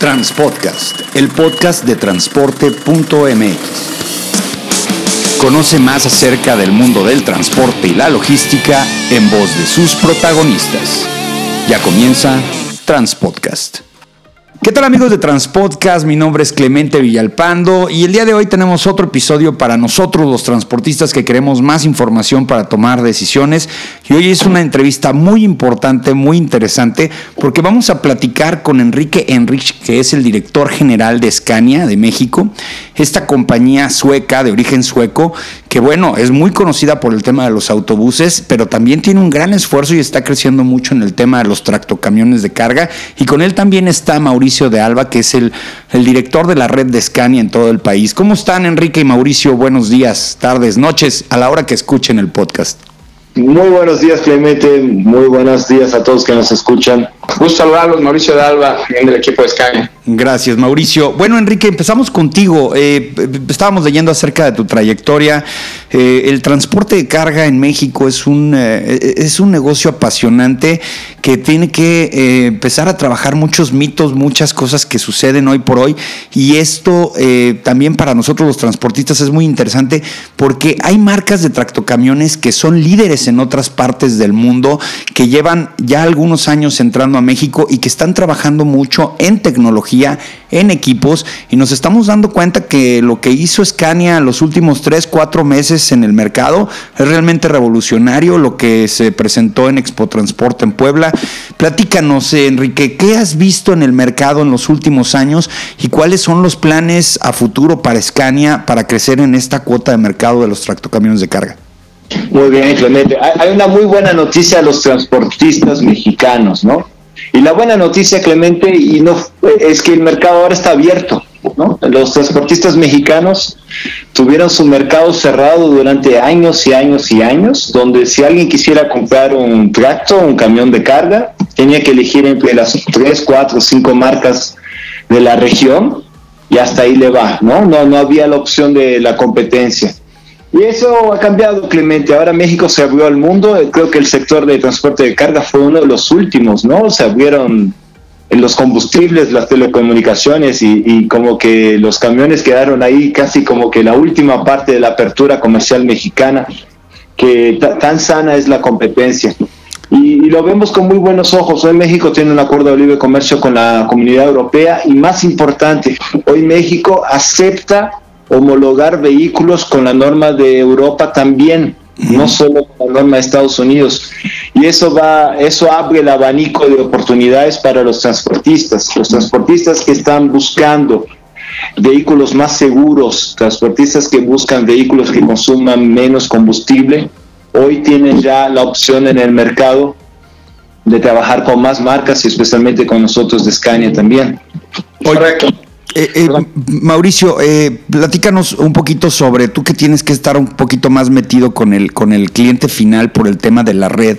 Transpodcast, el podcast de transporte.mx. Conoce más acerca del mundo del transporte y la logística en voz de sus protagonistas. Ya comienza Transpodcast. ¿Qué tal amigos de Transpodcast? Mi nombre es Clemente Villalpando y el día de hoy tenemos otro episodio para nosotros los transportistas que queremos más información para tomar decisiones y hoy es una entrevista muy importante, muy interesante porque vamos a platicar con Enrique Enrich que es el director general de Scania de México, esta compañía sueca de origen sueco que bueno, es muy conocida por el tema de los autobuses, pero también tiene un gran esfuerzo y está creciendo mucho en el tema de los tractocamiones de carga. Y con él también está Mauricio de Alba, que es el, el director de la red de Scania en todo el país. ¿Cómo están, Enrique y Mauricio? Buenos días, tardes, noches, a la hora que escuchen el podcast. Muy buenos días, Clemente. Muy buenos días a todos que nos escuchan. Gusto saludarlos, Mauricio de Alba, del equipo de Scania. Gracias, Mauricio. Bueno, Enrique, empezamos contigo. Eh, estábamos leyendo acerca de tu trayectoria. Eh, el transporte de carga en México es un, eh, es un negocio apasionante que tiene que empezar a trabajar muchos mitos, muchas cosas que suceden hoy por hoy. Y esto también para nosotros los transportistas es muy interesante porque hay marcas de tractocamiones que son líderes en otras partes del mundo, que llevan ya algunos años entrando a México y que están trabajando mucho en tecnología en equipos y nos estamos dando cuenta que lo que hizo Scania los últimos 3, 4 meses en el mercado es realmente revolucionario, lo que se presentó en Expo Transporte en Puebla. Platícanos, Enrique, ¿qué has visto en el mercado en los últimos años y cuáles son los planes a futuro para Scania para crecer en esta cuota de mercado de los tractocamiones de carga? Muy bien, Clemente. Hay una muy buena noticia a los transportistas mexicanos, ¿no? Y la buena noticia, Clemente, y no es que el mercado ahora está abierto. ¿no? Los transportistas mexicanos tuvieron su mercado cerrado durante años y años y años, donde si alguien quisiera comprar un tracto, un camión de carga, tenía que elegir entre las tres, cuatro, cinco marcas de la región y hasta ahí le va, ¿no? No, no había la opción de la competencia. Y eso ha cambiado, Clemente. Ahora México se abrió al mundo. Creo que el sector de transporte de carga fue uno de los últimos, ¿no? Se abrieron los combustibles, las telecomunicaciones y, como que los camiones quedaron ahí casi como que la última parte de la apertura comercial mexicana, que tan sana es la competencia. Y, y, lo vemos con muy buenos ojos. Hoy México tiene un acuerdo de libre comercio con la comunidad europea y más importante, hoy México acepta homologar vehículos con la norma de Europa también, no solo con la norma de Estados Unidos. Y eso va, eso abre el abanico de oportunidades para los transportistas, los transportistas que están buscando vehículos más seguros, transportistas que buscan vehículos que consuman menos combustible, hoy tienen ya la opción en el mercado de trabajar con más marcas y especialmente con nosotros de Scania también. Correcto. Eh, eh, Mauricio, eh, platícanos un poquito sobre tú que tienes que estar un poquito más metido con el, con el cliente final por el tema de la red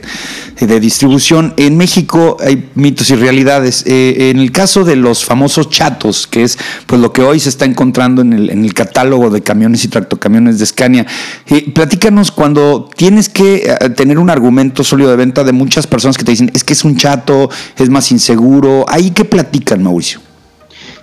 de distribución. En México hay mitos y realidades. en el caso de los famosos chatos, que es pues lo que hoy se está encontrando en el, en el catálogo de camiones y tractocamiones de Scania, platícanos cuando tienes que tener un argumento sólido de venta de muchas personas que te dicen es que es un chato, es más inseguro. ¿Ahí qué platican, Mauricio?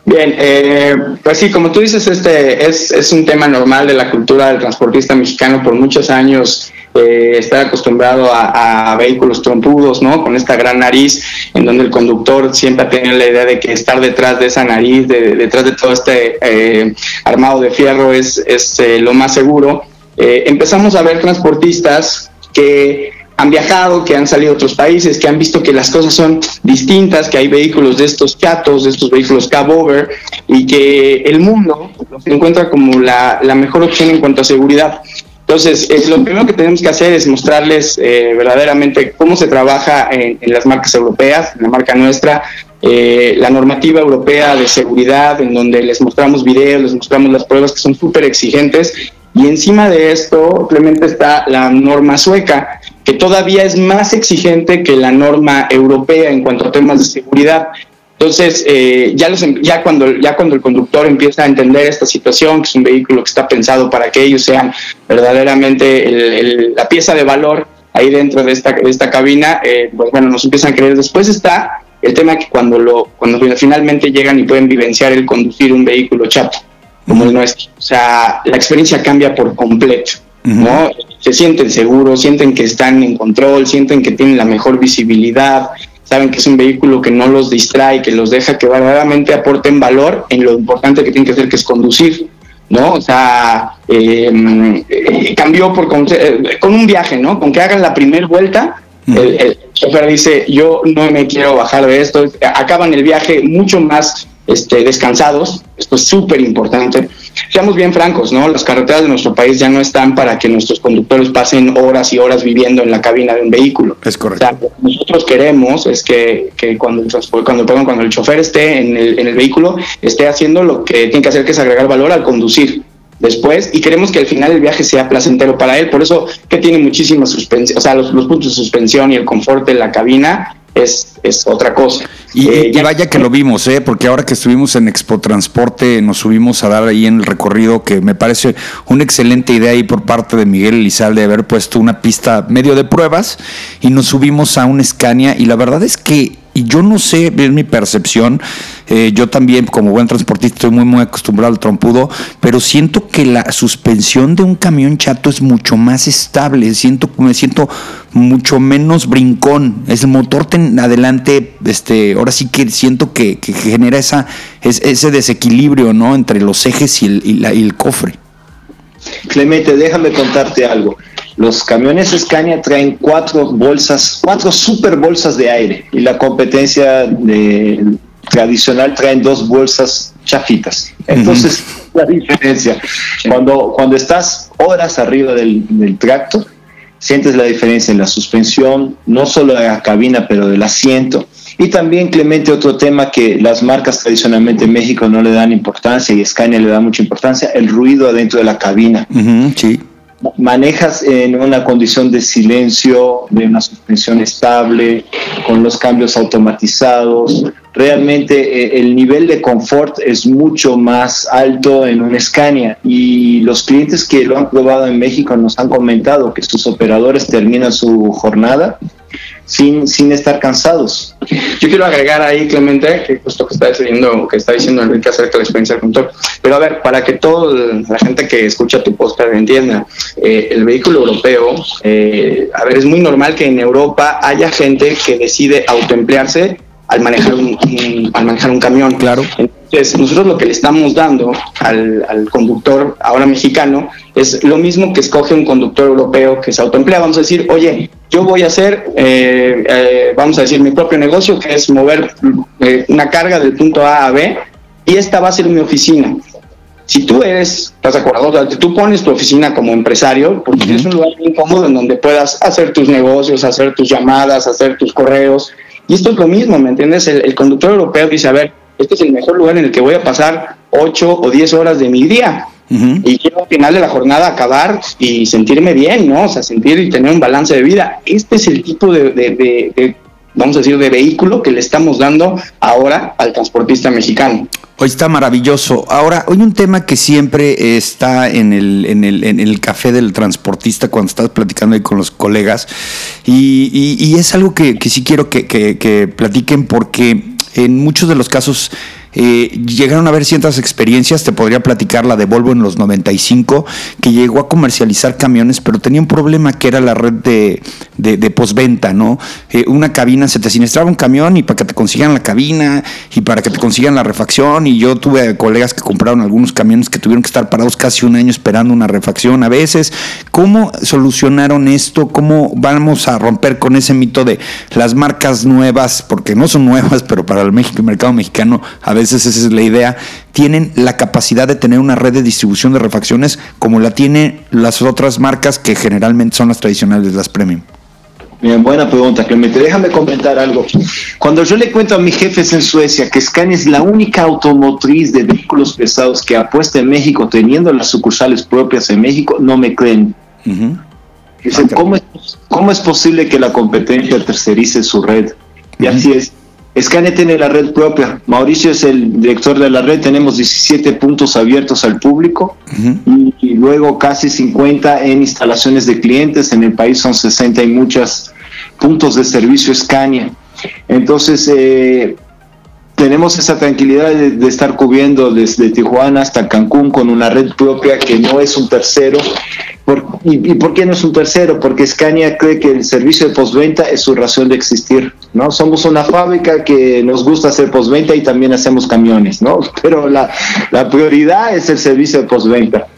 Bien, eh, pues sí, como tú dices, este es, es, un tema normal de la cultura del transportista mexicano por muchos años. Eh, estar acostumbrado a, vehículos trompudos, ¿no? Con esta gran nariz, en donde el conductor siempre ha tenido la idea de que estar detrás de esa nariz, detrás de todo este eh, armado de fierro es, es eh, lo más seguro. empezamos a ver transportistas que han viajado, que han salido a otros países, que han visto que las cosas son distintas, que hay vehículos de estos chatos, de estos vehículos cab over, y que el mundo los encuentra como la, mejor opción en cuanto a seguridad. Entonces, lo primero que tenemos que hacer es mostrarles eh, verdaderamente cómo se trabaja en, las marcas europeas, en la marca nuestra, eh, la normativa europea de seguridad, en donde les mostramos videos, les mostramos las pruebas que son súper exigentes. Y encima de esto, simplemente está la norma sueca, que todavía es más exigente que la norma europea en cuanto a temas de seguridad. Entonces, eh, ya, los, em, ya, cuando, ya cuando el conductor empieza a entender esta situación, que es un vehículo que está pensado para que ellos sean verdaderamente la pieza de valor ahí dentro de esta, esta cabina, eh, pues bueno, nos empiezan a creer. Después está el tema que cuando, lo, cuando finalmente llegan y pueden vivenciar el conducir un vehículo chato, como el nuestro, o sea, la experiencia cambia por completo, ¿no? Se sienten seguros, sienten que están en control, sienten que tienen la mejor visibilidad, saben que es un vehículo que no los distrae, que los deja que verdaderamente aporten valor en lo importante que tienen que hacer, que es conducir. ¿no? O sea, em, eh, cambió por con, eh, con, un viaje, ¿no? Con que hagan la primera vuelta, el, chofer dice, yo no me quiero bajar de esto, acaban el viaje mucho más este, descansados, esto es súper importante. Seamos bien francos, ¿no? Las carreteras de nuestro país ya no están para que nuestros conductores pasen horas y horas viviendo en la cabina de un vehículo. Es correcto. O sea, lo que nosotros queremos es que, que cuando, cuando, perdón, cuando el chofer esté en el, en el vehículo, esté haciendo lo que tiene que hacer, que es agregar valor al conducir después y queremos que al final el viaje sea placentero para él. Por eso que tiene muchísima suspensión, o sea, los, los, puntos de suspensión y el confort de la cabina es, es otra cosa. Y, eh, y, vaya que lo vimos, ¿eh? porque ahora que estuvimos en Expo Transporte nos subimos a dar ahí en el recorrido que me parece una excelente idea ahí por parte de Miguel Elizalde de haber puesto una pista medio de pruebas y nos subimos a un Scania y la verdad es que y yo no sé, es mi percepción, eh, yo también como buen transportista estoy muy muy acostumbrado al trompudo, pero siento que la suspensión de un camión chato es mucho más estable, siento me siento mucho menos brincón, es el motor adelante, este, ahora sí que siento que, que genera esa, es, ese desequilibrio, ¿no? Entre los ejes y el, y la, y el cofre. Clemente, déjame contarte algo. Los camiones Scania traen cuatro bolsas, cuatro super bolsas de aire y la competencia de, tradicional traen dos bolsas chafitas. Entonces, uh -huh. la diferencia. Cuando, cuando estás horas arriba del, del tracto, sientes la diferencia en la suspensión, no solo de la cabina, pero del asiento. Y también, Clemente, otro tema que las marcas tradicionalmente en México no le dan importancia y Scania le da mucha importancia, el ruido adentro de la cabina. Uh -huh, sí. Manejas en una condición de silencio, de una suspensión estable, con los cambios automatizados. Realmente eh, el nivel de confort es mucho más alto en un Scania y los clientes que lo han probado en México nos han comentado que sus operadores terminan su jornada sin, sin estar cansados. Yo quiero agregar ahí, Clemente, que justo que está diciendo, que está diciendo Enrique acerca de la experiencia del conductor. Pero a ver, para que toda la gente que escucha tu podcast entienda, eh, el vehículo europeo, eh, a ver, es muy normal que en Europa haya gente que decide autoemplearse al manejar un, un, al manejar un camión. Claro. Entonces, nosotros lo que le estamos dando al, al, conductor ahora mexicano es lo mismo que escoge un conductor europeo que se autoemplea. Vamos a decir, oye, yo voy a hacer, eh, eh, vamos a decir, mi propio negocio, que es mover eh, una carga del punto A a B, y esta va a ser mi oficina. Si tú eres, ¿estás acuerdo? Tú pones tu oficina como empresario, porque uh -huh. es un lugar bien cómodo en donde puedas hacer tus negocios, hacer tus llamadas, hacer tus correos. Y esto es lo mismo, ¿me entiendes? El, el conductor europeo dice, a ver, este es el mejor lugar en el que voy a pasar 8 o 10 horas de mi día. Uh -huh. Y quiero al final de la jornada acabar y sentirme bien, ¿no? O sea, sentir y tener un balance de vida. Este es el tipo de, de, de, de vamos a decir, de vehículo que le estamos dando ahora al transportista mexicano. Hoy está maravilloso. Ahora, hoy un tema que siempre está en el, en el, en el café del transportista cuando estás platicando ahí con los colegas, y, y, y es algo que, que sí quiero que, que, que platiquen porque en muchos de los casos eh, llegaron a ver ciertas experiencias, te podría platicar la de Volvo en los 95, que llegó a comercializar camiones, pero tenía un problema que era la red de, de, de postventa, ¿no? Eh, una cabina, se te siniestraba un camión y para que te consigan la cabina y para que te consigan la refacción, y yo tuve colegas que compraron algunos camiones que tuvieron que estar parados casi un año esperando una refacción a veces. ¿Cómo solucionaron esto? ¿Cómo vamos a romper con ese mito de las marcas nuevas, porque no son nuevas, pero para el México, el mercado mexicano a veces esa es la idea, tienen la capacidad de tener una red de distribución de refacciones como la tienen las otras marcas que generalmente son las tradicionales, las premium? Bien, buena pregunta, Clemente. Déjame comentar algo. Cuando yo le cuento a mis jefes en Suecia que Scania es la única automotriz de vehículos pesados que apuesta en México teniendo las sucursales propias en México, no me creen. Uh -huh. Dicen, ¿cómo es, ¿cómo es posible que la competencia tercerice su red? Y uh -huh. así es. Scania tiene la red propia. Mauricio es el director de la red. Tenemos 17 puntos abiertos al público uh -huh. y, y, luego casi 50 en instalaciones de clientes. En el país son 60 y muchos puntos de servicio Scania. Entonces, eh, tenemos esa tranquilidad de, estar cubriendo desde Tijuana hasta Cancún con una red propia que no es un tercero. y, por qué no es un tercero? Porque Scania cree que el servicio de postventa es su razón de existir. ¿no? Somos una fábrica que nos gusta hacer postventa y también hacemos camiones, ¿no? pero la, la prioridad es el servicio de postventa.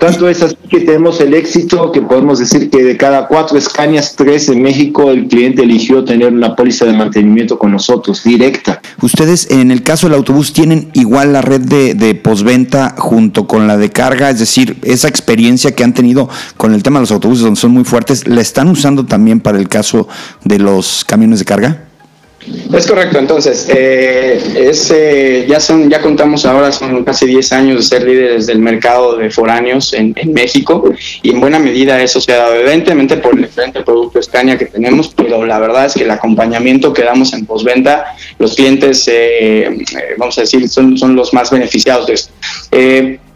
Tanto es así que tenemos el éxito que podemos decir que de cada cuatro escañas, tres en México, el cliente eligió tener una póliza de mantenimiento con nosotros, directa. Ustedes, en el caso del autobús, tienen igual la red de, de posventa junto con la de carga, es decir, esa experiencia que han tenido con el tema de los autobuses, donde son muy fuertes, ¿la están usando también para el caso de los camiones de carga? Es correcto, entonces, eh, eh, ya, son, ya contamos ahora, son casi 10 años de ser líderes del mercado de foráneos en, México y en buena medida eso se ha dado. Evidentemente por el diferente producto Scania que tenemos, pero la verdad es que el acompañamiento que damos en postventa, los clientes, eh, vamos a decir, son, son los más beneficiados de esto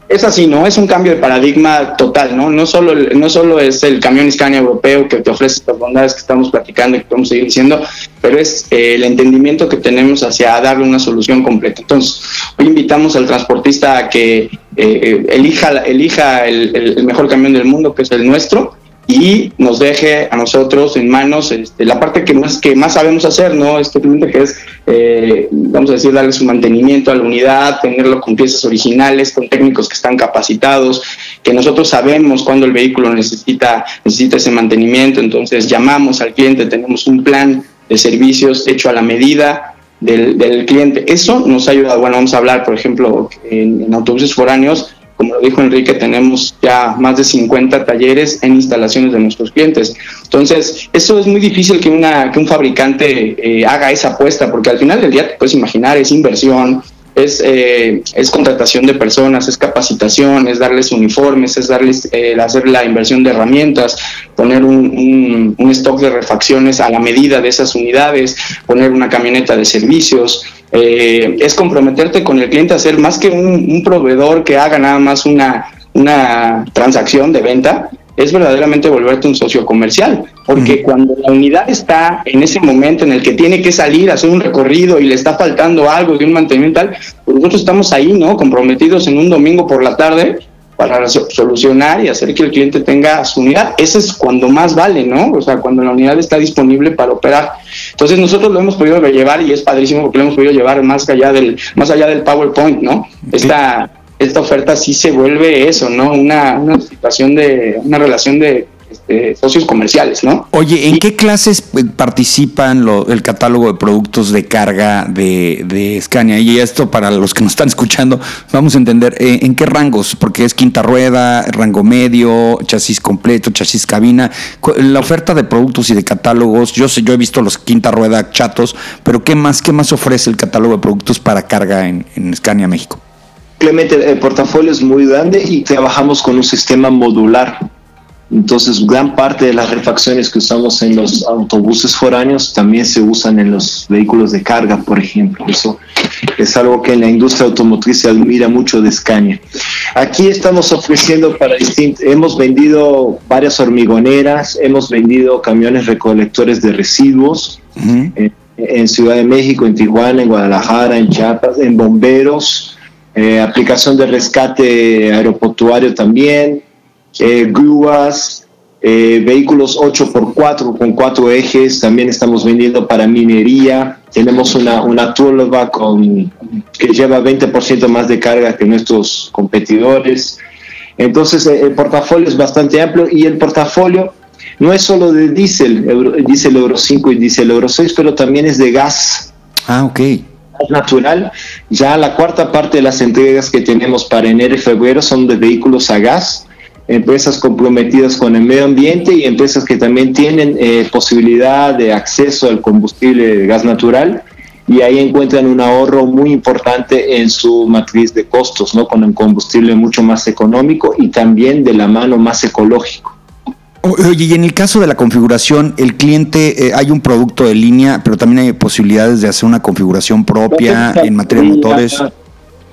es así, ¿no? Es un cambio de paradigma total, ¿no? No solo, no solo es el camión Scania europeo que te ofrece estas bondades que estamos platicando y que podemos seguir diciendo, pero es eh, el entendimiento que tenemos hacia darle una solución completa. Entonces, hoy invitamos al transportista a que eh, eh, elija, elija el, mejor camión del mundo, que es el nuestro, y nos deje a nosotros en manos este, la parte que más que más sabemos hacer, ¿no? Este cliente que es, eh, vamos a decir, darle su mantenimiento a la unidad, tenerlo con piezas originales, con técnicos que están capacitados, que nosotros sabemos cuándo el vehículo necesita, necesita ese mantenimiento, entonces llamamos al cliente, tenemos un plan de servicios hecho a la medida del, cliente. Eso nos ha ayudado, bueno, vamos a hablar, por ejemplo, en, en autobuses foráneos, como lo dijo Enrique, tenemos ya más de 50 talleres en instalaciones de nuestros clientes. Entonces, eso es muy difícil que, un fabricante eh, haga esa apuesta, porque al final del día te puedes imaginar, es inversión, es, eh, contratación de personas, es capacitación, es darles uniformes, es darles eh, hacer la inversión de herramientas, poner un, stock de refacciones a la medida de esas unidades, poner una camioneta de servicios, eh, es comprometerte con el cliente a ser más que un, proveedor que haga nada más una, una transacción de venta, es verdaderamente volverte un socio comercial, porque cuando la unidad está en ese momento en el que tiene que salir a hacer un recorrido y le está faltando algo de un mantenimiento tal, pues nosotros estamos ahí, ¿no? Comprometidos en un domingo por la tarde para solucionar y hacer que el cliente tenga su unidad. Ese es cuando más vale, ¿no? O sea, cuando la unidad está disponible para operar. Entonces nosotros lo hemos podido llevar y es padrísimo porque lo hemos podido llevar más allá del, más allá del PowerPoint, ¿no? Esta, esta oferta sí se vuelve eso, ¿no? Una, una situación de, una relación de este, socios comerciales, ¿no? Oye, ¿en qué clases eh, participan el catálogo de productos de carga de, de, Scania? Y esto para los que nos están escuchando, vamos a entender eh, en qué rangos, porque es quinta rueda, rango medio, chasis completo, chasis cabina, la oferta de productos y de catálogos. Yo sé, yo he visto los quinta rueda chatos, pero ¿qué más, qué más ofrece el catálogo de productos para carga en, en Scania México? Simplemente el portafolio es muy grande y trabajamos con un sistema modular entonces, gran parte de las refacciones que usamos en los autobuses foráneos también se usan en los vehículos de carga, por ejemplo. Eso es algo que en la industria automotriz se admira mucho de Scania. Aquí estamos ofreciendo para distintos, hemos vendido varias hormigoneras, hemos vendido camiones recolectores de residuos en, Ciudad de México, en Tijuana, en Guadalajara, en Chiapas, en bomberos, eh, aplicación de rescate aeroportuario también eh, grúas, eh, vehículos 8x4 con cuatro ejes, también estamos vendiendo para minería. Tenemos una, una turba con, que lleva 20% más de carga que nuestros competidores. Entonces eh, el portafolio es bastante amplio y el portafolio no es solo de diésel, Euro, diésel Euro 5 y diésel Euro 6, pero también es de gas. Ah, ok natural. Ya la cuarta parte de las entregas que tenemos para enero y febrero son de vehículos a gas empresas comprometidas con el medio ambiente y empresas que también tienen eh, posibilidad de acceso al combustible de gas natural y ahí encuentran un ahorro muy importante en su matriz de costos, ¿no? Con un combustible mucho más económico y también de la mano más ecológico. Oye, y en el caso de la configuración, el cliente, eh, hay un producto de línea, pero también hay posibilidades de hacer una configuración propia en materia de motores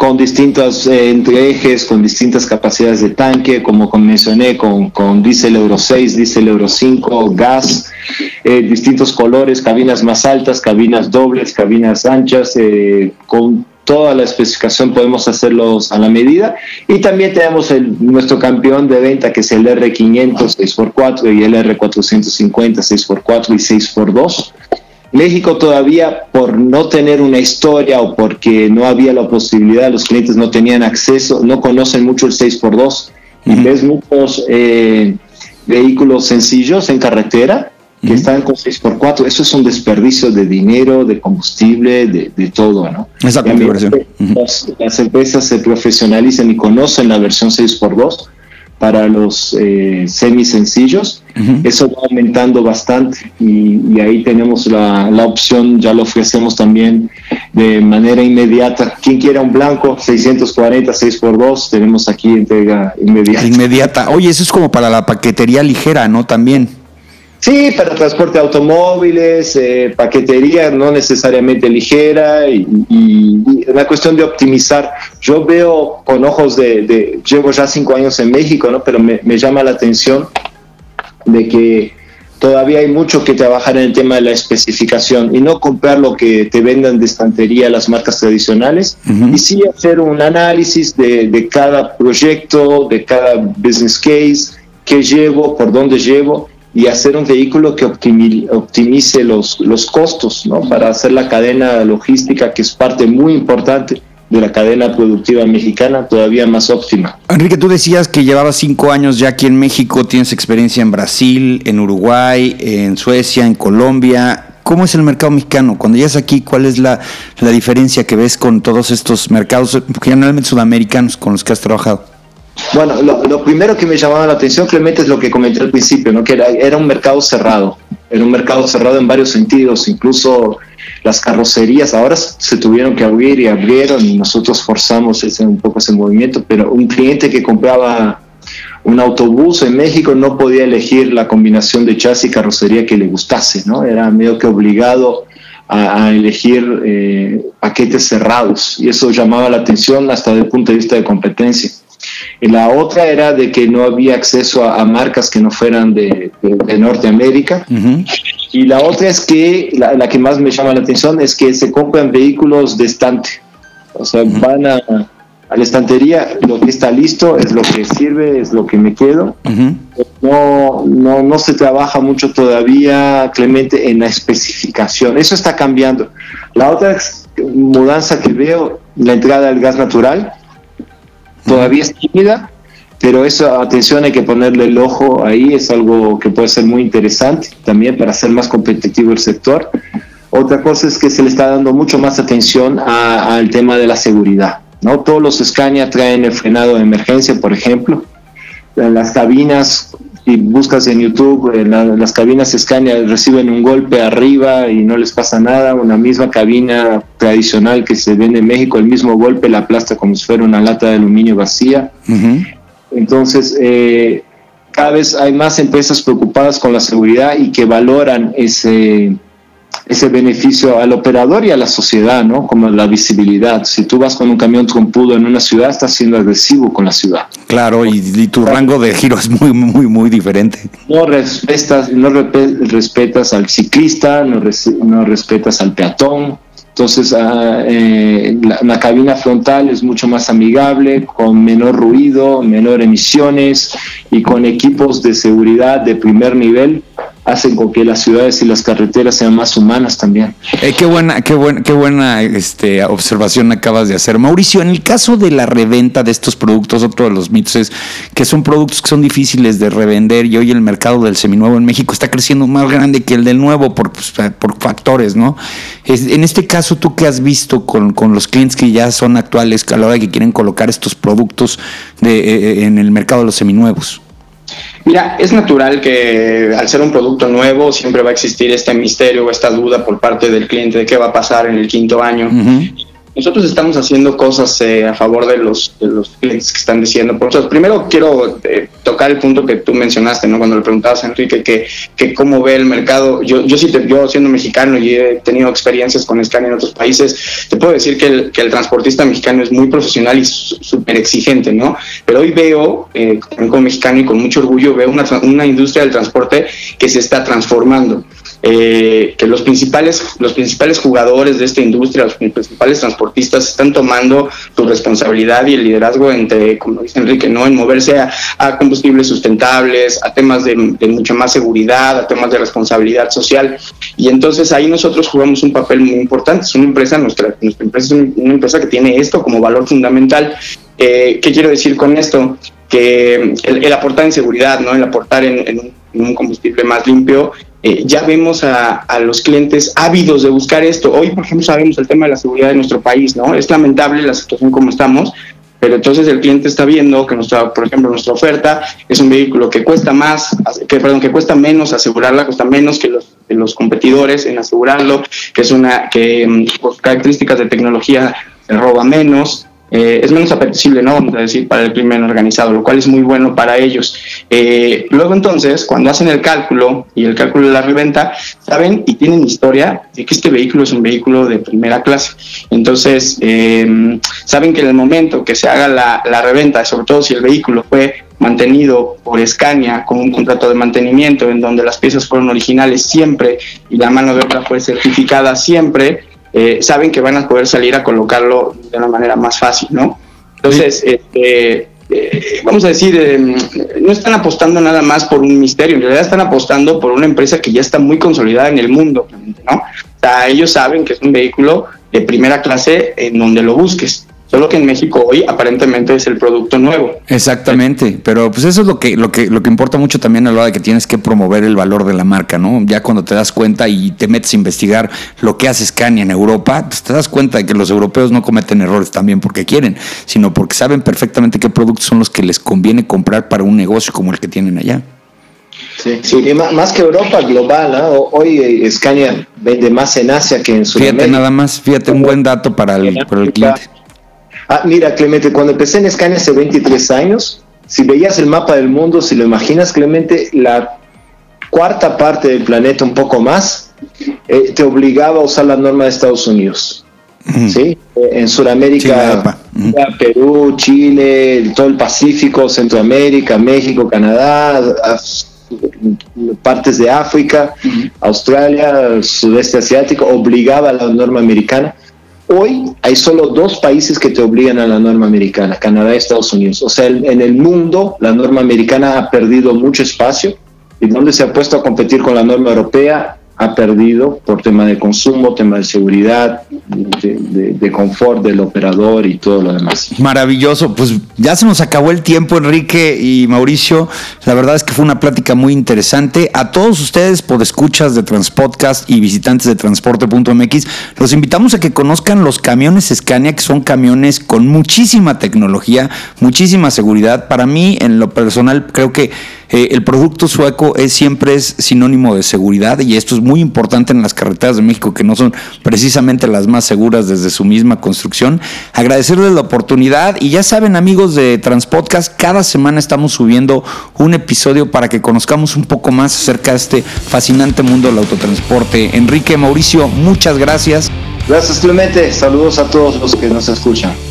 con distintos eh, entre ejes, con distintas capacidades de tanque, como mencioné, con, con diésel Euro 6, diésel Euro 5, gas, eh, distintos colores, cabinas más altas, cabinas dobles, cabinas anchas, eh, con toda la especificación podemos hacerlos a la medida. Y también tenemos nuestro campeón de venta, que es el R500 6x4 y el R450 6x4 y 6x2 México todavía por no tener una historia o porque no había la posibilidad, los clientes no tenían acceso, no conocen mucho el 6x2 y ves muchos eh, vehículos sencillos en carretera que están con 6x4. Eso es un desperdicio de dinero, de combustible, de, todo, ¿no? Esa configuración. Las, las, empresas se profesionalizan y conocen la versión 6x2 para los eh, semi sencillos. Eso va aumentando bastante y, ahí tenemos la, la, opción, ya lo ofrecemos también de manera inmediata. Quien quiera un blanco, 640, 6x2, tenemos aquí entrega inmediata. Inmediata. Oye, eso es como para la paquetería ligera, ¿no? También. Sí, para transporte de automóviles, eh, paquetería no necesariamente ligera y, y, una cuestión de optimizar. Yo veo con ojos de, llevo ya cinco años en México, ¿no? pero me, llama la atención de que todavía hay mucho que trabajar en el tema de la especificación y no comprar lo que te vendan de estantería las marcas tradicionales y sí hacer un análisis de, de cada proyecto, de cada business case, qué llevo, por dónde llevo y hacer un vehículo que optimice los, los costos, ¿no? Para hacer la cadena logística, que es parte muy importante de la cadena productiva mexicana, todavía más óptima. Enrique, tú decías que llevabas cinco años ya aquí en México, tienes experiencia en Brasil, en Uruguay, en Suecia, en Colombia. ¿Cómo es el mercado mexicano? Cuando llegas aquí, ¿cuál es la, la diferencia que ves con todos estos mercados, generalmente sudamericanos, con los que has trabajado? Bueno, lo, primero que me llamaba la atención, Clemente, es lo que comenté al principio, ¿no? que era, un mercado cerrado, era un mercado cerrado en varios sentidos, incluso las carrocerías ahora se tuvieron que abrir y abrieron y nosotros forzamos ese, un poco ese movimiento, pero un cliente que compraba un autobús en México no podía elegir la combinación de chasis y carrocería que le gustase, ¿no? Era medio que obligado a, elegir eh, paquetes cerrados y eso llamaba la atención hasta desde el punto de vista de competencia. La otra era de que no había acceso a, marcas que no fueran de, Norteamérica. Y la otra es que, la, que más me llama la atención, es que se compran vehículos de estante. O sea, van a, la estantería, lo que está listo es lo que sirve, es lo que me quedo. no, no, no se trabaja mucho todavía, Clemente, en la especificación. Eso está cambiando. La otra mudanza que veo, la entrada del gas natural, todavía es tímida, pero eso, atención, hay que ponerle el ojo ahí, es algo que puede ser muy interesante también para hacer más competitivo el sector. Otra cosa es que se le está dando mucho más atención al tema de la seguridad. ¿no? Todos los Scania traen el frenado de emergencia, por ejemplo. En las cabinas y buscas en YouTube, en las cabinas Scania reciben un golpe arriba y no les pasa nada, una misma cabina tradicional que se vende en México, el mismo golpe la aplasta como si fuera una lata de aluminio vacía. Entonces, eh, cada vez hay más empresas preocupadas con la seguridad y que valoran ese ese beneficio al operador y a la sociedad, ¿no? Como la visibilidad. Si tú vas con un camión trompudo en una ciudad, estás siendo agresivo con la ciudad. Claro, y, tu rango de giro es muy, muy, muy diferente. No respetas, no respetas al ciclista, no, no respetas al peatón. Entonces, ah, eh, la, la, cabina frontal es mucho más amigable, con menor ruido, menor emisiones y con equipos de seguridad de primer nivel hacen con que las ciudades y las carreteras sean más humanas también. Eh, qué buena, qué buena, qué buena este, observación acabas de hacer. Mauricio, en el caso de la reventa de estos productos, otro de los mitos es que son productos que son difíciles de revender y hoy el mercado del seminuevo en México está creciendo más grande que el del nuevo por, pues, por factores, ¿no? en este caso, ¿tú qué has visto con, los clientes que ya son actuales a la hora que quieren colocar estos productos de, eh, eh, en el mercado de los seminuevos? Mira, es natural que al ser un producto nuevo siempre va a existir este misterio o esta duda por parte del cliente de qué va a pasar en el quinto año. Nosotros estamos haciendo cosas eh, a favor de los, clientes que están diciendo. Por eso, primero quiero eh, tocar el punto que tú mencionaste, ¿no? Cuando le preguntabas a Enrique que, que cómo ve el mercado. Yo, yo sí, te, yo siendo mexicano y he tenido experiencias con Scania en otros países, te puedo decir que el, transportista mexicano es muy profesional y súper exigente, ¿no? Pero hoy veo, eh, como mexicano y con mucho orgullo, veo una industria del transporte que se está transformando. Eh, que los principales, los principales jugadores de esta industria, los principales transportistas están tomando su responsabilidad y el liderazgo entre, como dice Enrique, ¿no? en moverse a, combustibles sustentables, a temas de, mucha más seguridad, a temas de responsabilidad social. Y entonces ahí nosotros jugamos un papel muy importante. Es una empresa, nuestra, nuestra empresa es una empresa que tiene esto como valor fundamental. Eh, ¿Qué quiero decir con esto? Que el, aportar en seguridad, ¿no? el aportar en un combustible más limpio eh, ya vemos a, los clientes ávidos de buscar esto. Hoy, por ejemplo, sabemos el tema de la seguridad de nuestro país, ¿no? Es lamentable la situación como estamos, pero entonces el cliente está viendo que nuestra, por ejemplo, nuestra oferta es un vehículo que cuesta más, que perdón, que cuesta menos asegurarla, cuesta menos que los, los competidores en asegurarlo, que es una que mm, por características de tecnología roba menos, eh, es menos apetecible, ¿no? Vamos a decir, para el crimen organizado, lo cual es muy bueno para ellos. Eh, luego entonces, cuando hacen el cálculo y el cálculo de la reventa, saben y tienen historia de que este vehículo es un vehículo de primera clase. Entonces, eh, saben que en el momento que se haga la, la reventa, sobre todo si el vehículo fue mantenido por Scania con un contrato de mantenimiento en donde las piezas fueron originales siempre y la mano de obra fue certificada siempre, eh, saben que van a poder salir a colocarlo de una manera más fácil, ¿no? Entonces, este, eh, vamos a decir, em, no están apostando nada más por un misterio, en realidad están apostando por una empresa que ya está muy consolidada en el mundo, ¿no? O sea, ellos saben que es un vehículo de primera clase en donde lo busques. Solo que en México hoy aparentemente es el producto nuevo. Exactamente, pero pues eso es lo que, lo que, lo que importa mucho también a la hora de que tienes que promover el valor de la marca, ¿no? Ya cuando te das cuenta y te metes a investigar lo que hace Scania en Europa, pues te das cuenta de que los europeos no cometen errores también porque quieren, sino porque saben perfectamente qué productos son los que les conviene comprar para un negocio como el que tienen allá. Sí, sí. Y más que Europa, global. ¿no? Hoy eh, Scania vende más en Asia que en Sudamérica. Fíjate nada más, fíjate, un buen dato para el, para el cliente. Ah, mira, Clemente, cuando empecé en Scania hace 23 años, si veías el mapa del mundo, si lo imaginas, Clemente, la cuarta parte del planeta, un poco más, eh, te obligaba a usar la norma de Estados Unidos. ¿sí? Eh, en Sudamérica, Perú, Chile, todo el Pacífico, Centroamérica, México, Canadá, partes de África, Australia, sudeste asiático, obligaba a la norma americana. Hoy hay solo dos países que te obligan a la norma americana, Canadá y Estados Unidos. O sea, en el mundo la norma americana ha perdido mucho espacio y donde se ha puesto a competir con la norma europea ha perdido por tema de consumo, tema de seguridad, de, confort del operador y todo lo demás. Maravilloso, pues ya se nos acabó el tiempo, Enrique y Mauricio. La verdad es que fue una plática muy interesante. A todos ustedes, por escuchas de Transpodcast y visitantes de transporte.mx, los invitamos a que conozcan los camiones Scania, que son camiones con muchísima tecnología, muchísima seguridad. Para mí, en lo personal, creo que eh, el producto sueco es, siempre es sinónimo de seguridad y esto es muy importante en las carreteras de México que no son precisamente las más seguras desde su misma construcción. Agradecerles la oportunidad y ya saben amigos de Transpodcast, cada semana estamos subiendo un episodio para que conozcamos un poco más acerca de este fascinante mundo del autotransporte. Enrique, Mauricio, muchas gracias. Gracias Clemente, saludos a todos los que nos escuchan.